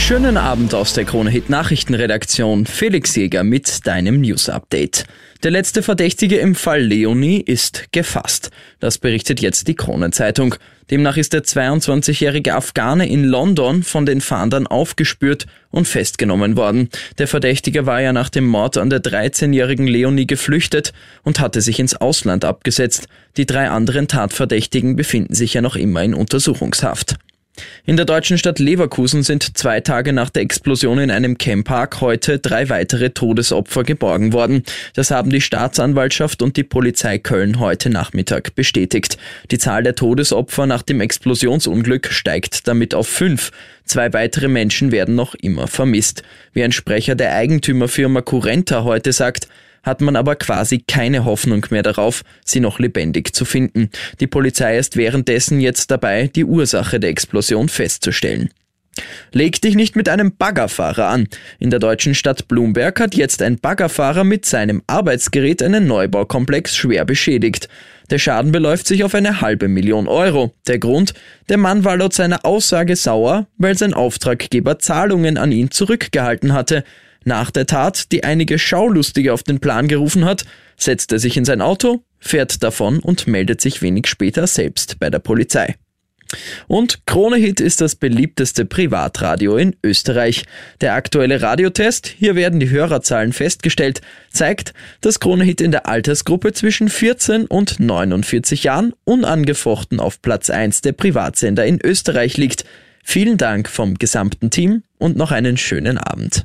Schönen Abend aus der Krone Hit Nachrichtenredaktion. Felix Jäger mit deinem News Update. Der letzte Verdächtige im Fall Leonie ist gefasst. Das berichtet jetzt die Kronenzeitung. Demnach ist der 22-jährige Afghane in London von den Fahndern aufgespürt und festgenommen worden. Der Verdächtige war ja nach dem Mord an der 13-jährigen Leonie geflüchtet und hatte sich ins Ausland abgesetzt. Die drei anderen Tatverdächtigen befinden sich ja noch immer in Untersuchungshaft. In der deutschen Stadt Leverkusen sind zwei Tage nach der Explosion in einem Camppark heute drei weitere Todesopfer geborgen worden. Das haben die Staatsanwaltschaft und die Polizei Köln heute Nachmittag bestätigt. Die Zahl der Todesopfer nach dem Explosionsunglück steigt damit auf fünf. Zwei weitere Menschen werden noch immer vermisst. Wie ein Sprecher der Eigentümerfirma Curenta heute sagt, hat man aber quasi keine Hoffnung mehr darauf, sie noch lebendig zu finden. Die Polizei ist währenddessen jetzt dabei, die Ursache der Explosion festzustellen. Leg dich nicht mit einem Baggerfahrer an. In der deutschen Stadt Blumberg hat jetzt ein Baggerfahrer mit seinem Arbeitsgerät einen Neubaukomplex schwer beschädigt. Der Schaden beläuft sich auf eine halbe Million Euro. Der Grund? Der Mann war laut seiner Aussage sauer, weil sein Auftraggeber Zahlungen an ihn zurückgehalten hatte. Nach der Tat, die einige Schaulustige auf den Plan gerufen hat, setzt er sich in sein Auto, fährt davon und meldet sich wenig später selbst bei der Polizei. Und Kronehit ist das beliebteste Privatradio in Österreich. Der aktuelle Radiotest, hier werden die Hörerzahlen festgestellt, zeigt, dass Kronehit in der Altersgruppe zwischen 14 und 49 Jahren unangefochten auf Platz 1 der Privatsender in Österreich liegt. Vielen Dank vom gesamten Team und noch einen schönen Abend.